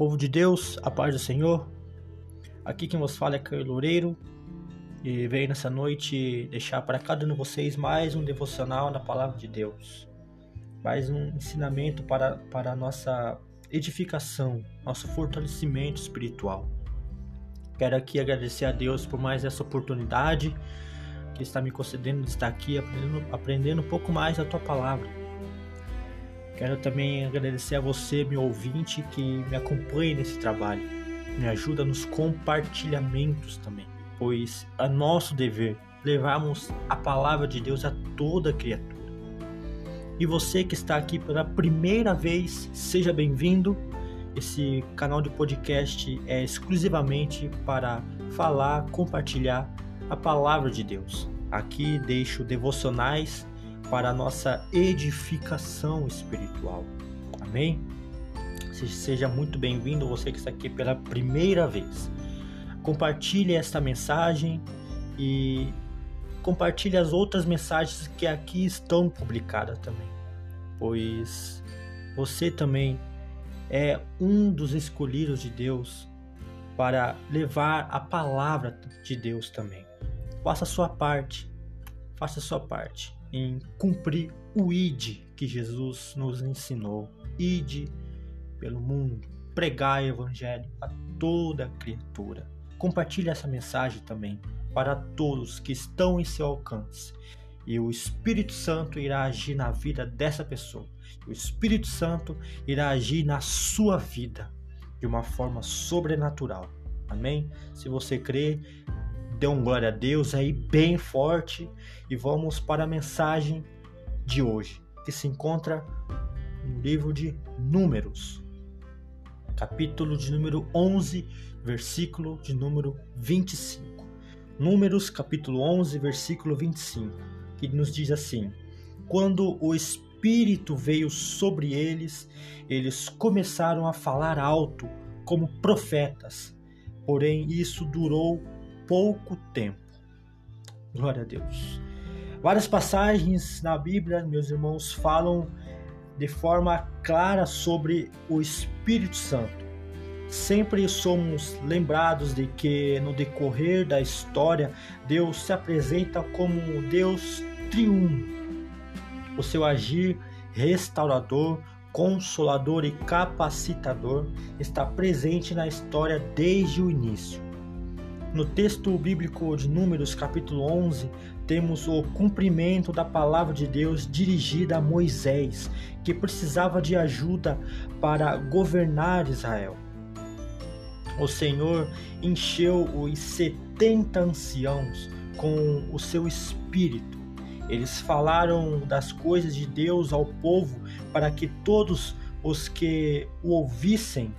Povo de Deus, a paz do Senhor. Aqui quem vos fala é Caio Loureiro e venho nessa noite deixar para cada um de vocês mais um devocional na palavra de Deus, mais um ensinamento para, para a nossa edificação, nosso fortalecimento espiritual. Quero aqui agradecer a Deus por mais essa oportunidade que está me concedendo de estar aqui aprendendo, aprendendo um pouco mais a tua palavra. Quero também agradecer a você, meu ouvinte, que me acompanha nesse trabalho. Me ajuda nos compartilhamentos também, pois é nosso dever levarmos a palavra de Deus a toda criatura. E você que está aqui pela primeira vez, seja bem-vindo. Esse canal de podcast é exclusivamente para falar, compartilhar a palavra de Deus. Aqui deixo devocionais para a nossa edificação espiritual. Amém? Seja muito bem-vindo você que está aqui pela primeira vez. Compartilhe esta mensagem e compartilhe as outras mensagens que aqui estão publicadas também, pois você também é um dos escolhidos de Deus para levar a palavra de Deus também. Faça a sua parte, faça a sua parte em cumprir o ID que Jesus nos ensinou. Ide pelo mundo, pregar o evangelho a toda criatura. Compartilhe essa mensagem também para todos que estão em seu alcance. E o Espírito Santo irá agir na vida dessa pessoa. O Espírito Santo irá agir na sua vida de uma forma sobrenatural. Amém? Se você crê, dê um glória a Deus aí bem forte e vamos para a mensagem de hoje, que se encontra no livro de Números, capítulo de número 11, versículo de número 25. Números, capítulo 11, versículo 25, que nos diz assim: Quando o Espírito veio sobre eles, eles começaram a falar alto como profetas. Porém, isso durou pouco tempo. Glória a Deus. Várias passagens na Bíblia, meus irmãos, falam de forma clara sobre o Espírito Santo. Sempre somos lembrados de que no decorrer da história Deus se apresenta como Deus triunfo. O seu agir restaurador, consolador e capacitador está presente na história desde o início. No texto bíblico de Números, capítulo 11, temos o cumprimento da palavra de Deus dirigida a Moisés, que precisava de ajuda para governar Israel. O Senhor encheu os 70 anciãos com o seu espírito. Eles falaram das coisas de Deus ao povo para que todos os que o ouvissem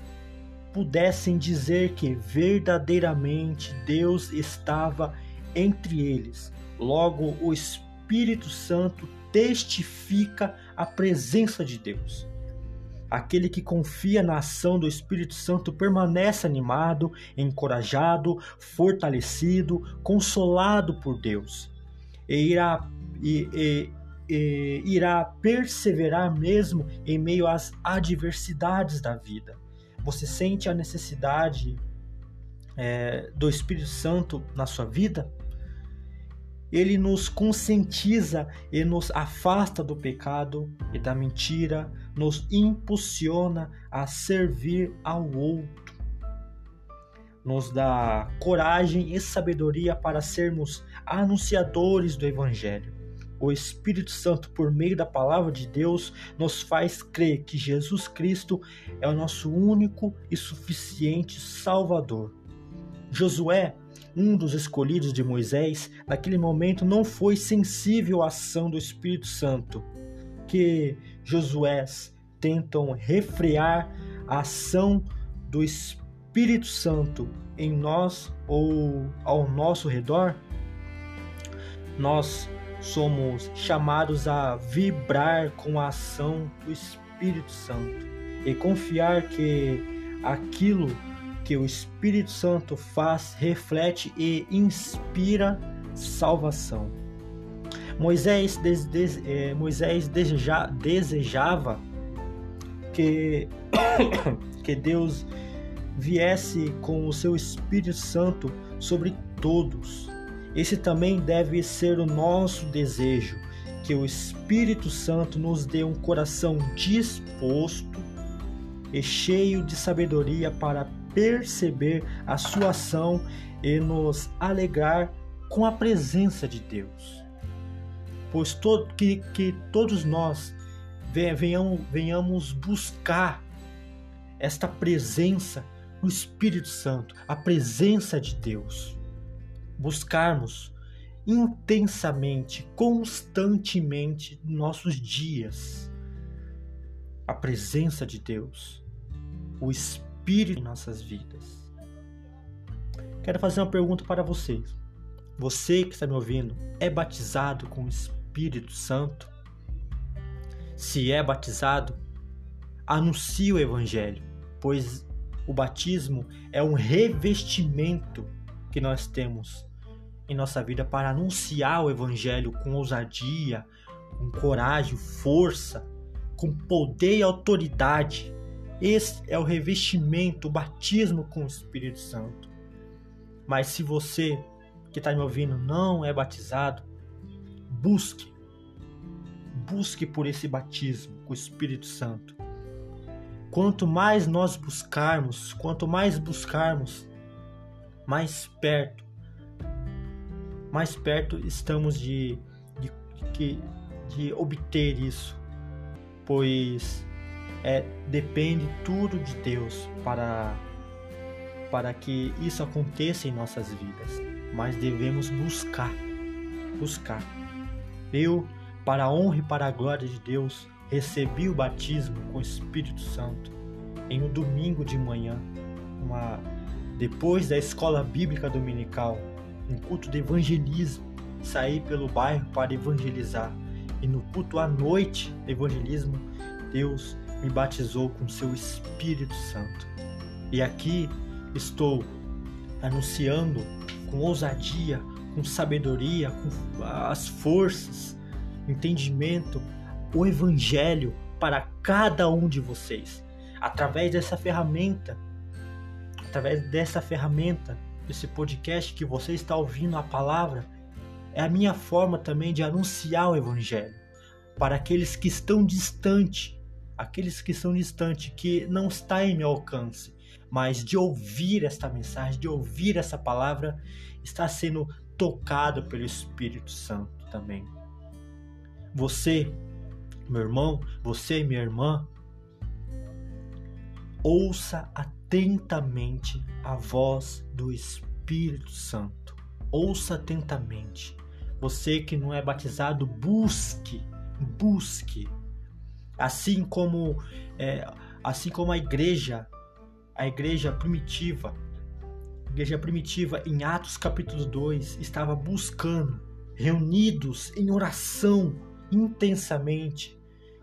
pudessem dizer que verdadeiramente Deus estava entre eles. Logo, o Espírito Santo testifica a presença de Deus. Aquele que confia na ação do Espírito Santo permanece animado, encorajado, fortalecido, consolado por Deus. E irá, e, e, e, irá perseverar mesmo em meio às adversidades da vida. Você sente a necessidade é, do Espírito Santo na sua vida? Ele nos conscientiza e nos afasta do pecado e da mentira, nos impulsiona a servir ao outro. Nos dá coragem e sabedoria para sermos anunciadores do Evangelho o Espírito Santo, por meio da palavra de Deus, nos faz crer que Jesus Cristo é o nosso único e suficiente Salvador. Josué, um dos escolhidos de Moisés, naquele momento não foi sensível à ação do Espírito Santo, que Josué tentam refrear a ação do Espírito Santo em nós ou ao nosso redor. Nós somos chamados a vibrar com a ação do Espírito Santo e confiar que aquilo que o Espírito Santo faz reflete e inspira salvação. Moisés, des, des, eh, Moisés deseja, desejava que, que Deus viesse com o seu Espírito Santo sobre todos. Esse também deve ser o nosso desejo, que o Espírito Santo nos dê um coração disposto e cheio de sabedoria para perceber a sua ação e nos alegrar com a presença de Deus. Pois que, que todos nós venhamos, venhamos buscar esta presença do Espírito Santo, a presença de Deus. Buscarmos intensamente, constantemente nossos dias a presença de Deus, o Espírito em nossas vidas. Quero fazer uma pergunta para vocês. Você que está me ouvindo é batizado com o Espírito Santo? Se é batizado, anuncie o Evangelho, pois o batismo é um revestimento que nós temos em nossa vida para anunciar o Evangelho com ousadia, com coragem, força, com poder e autoridade. Esse é o revestimento, o batismo com o Espírito Santo. Mas se você que está me ouvindo não é batizado, busque, busque por esse batismo com o Espírito Santo. Quanto mais nós buscarmos, quanto mais buscarmos, mais perto mais perto estamos de, de, de, obter isso, pois é, depende tudo de Deus para, para que isso aconteça em nossas vidas, mas devemos buscar, buscar. Eu, para a honra e para a glória de Deus, recebi o batismo com o Espírito Santo em um domingo de manhã, uma, depois da escola bíblica dominical um culto de evangelismo, sair pelo bairro para evangelizar. E no culto à noite evangelismo, Deus me batizou com seu Espírito Santo. E aqui estou anunciando com ousadia, com sabedoria, com as forças, entendimento, o Evangelho para cada um de vocês. Através dessa ferramenta, através dessa ferramenta esse podcast que você está ouvindo a palavra, é a minha forma também de anunciar o Evangelho para aqueles que estão distante, aqueles que estão distante, que não está em meu alcance, mas de ouvir esta mensagem, de ouvir essa palavra, está sendo tocado pelo Espírito Santo também. Você, meu irmão, você, minha irmã, ouça atentamente a voz do Espírito Santo. Ouça atentamente. Você que não é batizado, busque, busque. Assim como, é, assim como a igreja, a igreja primitiva, a igreja primitiva em Atos capítulo 2 estava buscando, reunidos em oração intensamente,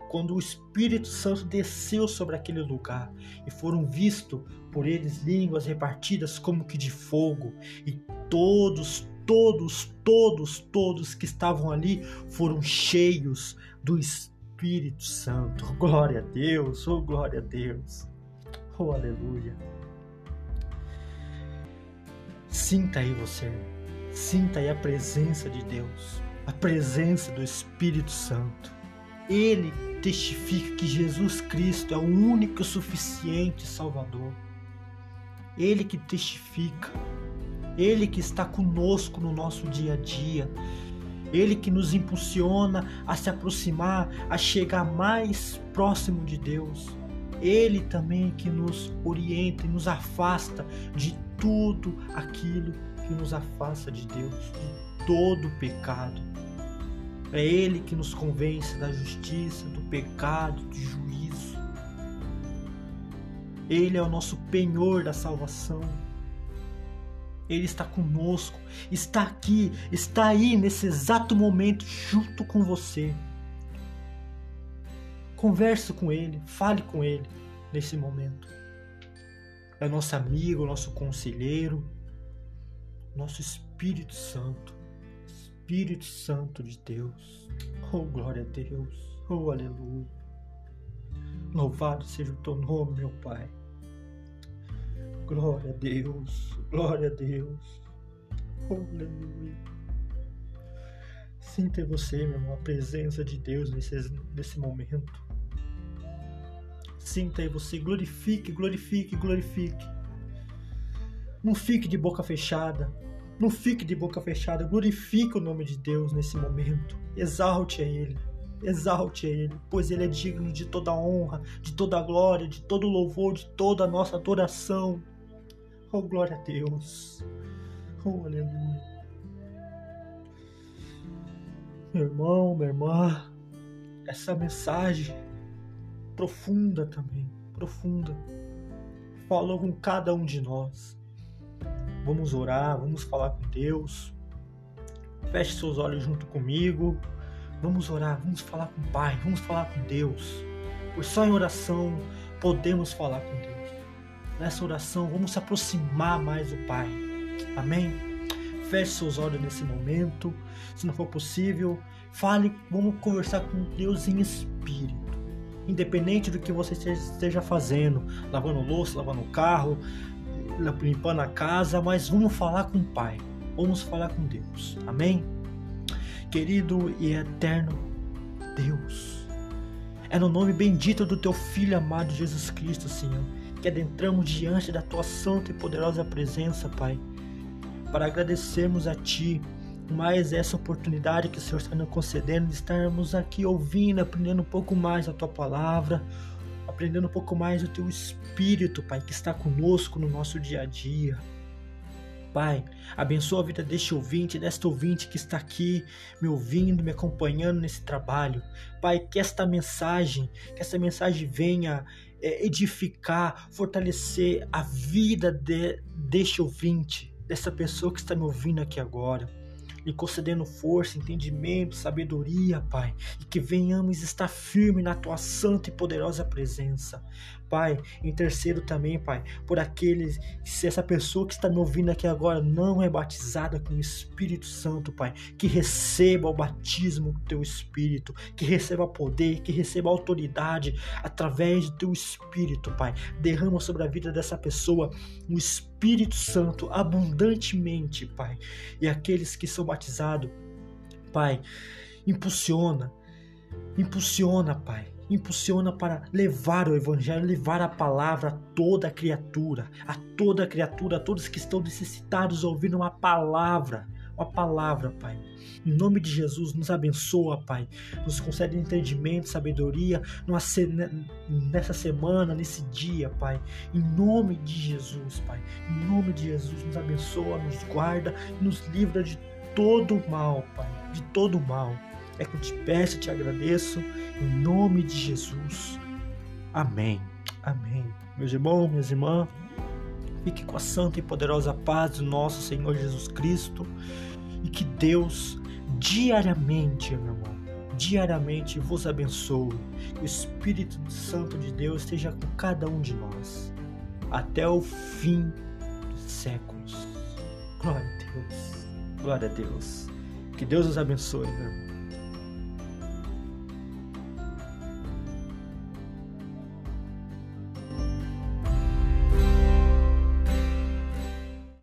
quando o Espírito Santo desceu sobre aquele lugar e foram vistos por eles línguas repartidas como que de fogo, e todos, todos, todos, todos que estavam ali foram cheios do Espírito Santo. Glória a Deus, oh glória a Deus, oh aleluia. Sinta aí você, sinta aí a presença de Deus, a presença do Espírito Santo. Ele testifica que Jesus Cristo é o único suficiente Salvador. Ele que testifica, Ele que está conosco no nosso dia a dia, Ele que nos impulsiona a se aproximar, a chegar mais próximo de Deus. Ele também que nos orienta e nos afasta de tudo aquilo que nos afasta de Deus, de todo pecado. É Ele que nos convence da justiça, do pecado, do juízo. Ele é o nosso penhor da salvação. Ele está conosco, está aqui, está aí nesse exato momento junto com você. Converse com Ele, fale com Ele nesse momento. É nosso amigo, nosso conselheiro, nosso Espírito Santo. Espírito Santo de Deus. Oh, glória a Deus. Oh, aleluia. Louvado seja o teu nome, meu Pai. Glória a Deus, glória a Deus. Aleluia. Sinta em você, meu irmão, a presença de Deus nesse, nesse momento. Sinta em você, glorifique, glorifique, glorifique. Não fique de boca fechada. Não fique de boca fechada. Glorifique o nome de Deus nesse momento. Exalte a Ele. Exalte a Ele, pois Ele é digno de toda honra, de toda glória, de todo louvor, de toda a nossa adoração. Oh, glória a Deus. Oh, aleluia. Meu irmão, minha irmã, essa mensagem profunda também, profunda, falou com cada um de nós. Vamos orar, vamos falar com Deus. Feche seus olhos junto comigo. Vamos orar, vamos falar com o Pai, vamos falar com Deus. Pois só em oração podemos falar com Deus. Nessa oração, vamos se aproximar mais do Pai. Amém? Feche seus olhos nesse momento. Se não for possível, fale, vamos conversar com Deus em espírito independente do que você esteja fazendo, lavando louça, lavando o carro, limpando a casa, mas vamos falar com o Pai, vamos falar com Deus, amém? Querido e eterno Deus, é no nome bendito do Teu Filho amado Jesus Cristo, Senhor, que adentramos diante da Tua santa e poderosa presença, Pai, para agradecermos a Ti mais essa oportunidade que o Senhor está nos concedendo de estarmos aqui ouvindo, aprendendo um pouco mais a tua palavra, aprendendo um pouco mais do teu espírito, Pai, que está conosco no nosso dia a dia. Pai, abençoa a vida deste ouvinte, desta ouvinte que está aqui me ouvindo, me acompanhando nesse trabalho. Pai, que esta mensagem, que esta mensagem venha é, edificar, fortalecer a vida de, deste ouvinte, dessa pessoa que está me ouvindo aqui agora lhe concedendo força, entendimento, sabedoria, Pai, e que venhamos estar firme na tua santa e poderosa presença. Pai, em terceiro também, Pai, por aqueles, se essa pessoa que está me ouvindo aqui agora não é batizada com o Espírito Santo, Pai, que receba o batismo do teu Espírito, que receba poder, que receba autoridade através do teu Espírito, Pai. Derrama sobre a vida dessa pessoa o Espírito Santo abundantemente, Pai. E aqueles que são batizados, Pai, impulsiona, impulsiona, Pai impulsiona para levar o Evangelho, levar a palavra a toda criatura, a toda criatura, a todos que estão necessitados ouvindo uma palavra, uma palavra, Pai. Em nome de Jesus, nos abençoa, Pai. Nos concede entendimento, sabedoria nessa semana, nesse dia, Pai. Em nome de Jesus, Pai. Em nome de Jesus, nos abençoa, nos guarda, nos livra de todo mal, Pai. De todo mal. É que eu te peço, e te agradeço, em nome de Jesus. Amém. Amém. Meus irmãos, minhas irmãs, fique com a santa e poderosa paz do nosso Senhor Jesus Cristo e que Deus diariamente, meu irmão, diariamente vos abençoe. Que o Espírito Santo de Deus esteja com cada um de nós até o fim dos séculos. Glória a Deus. Glória a Deus. Que Deus os abençoe, meu irmão.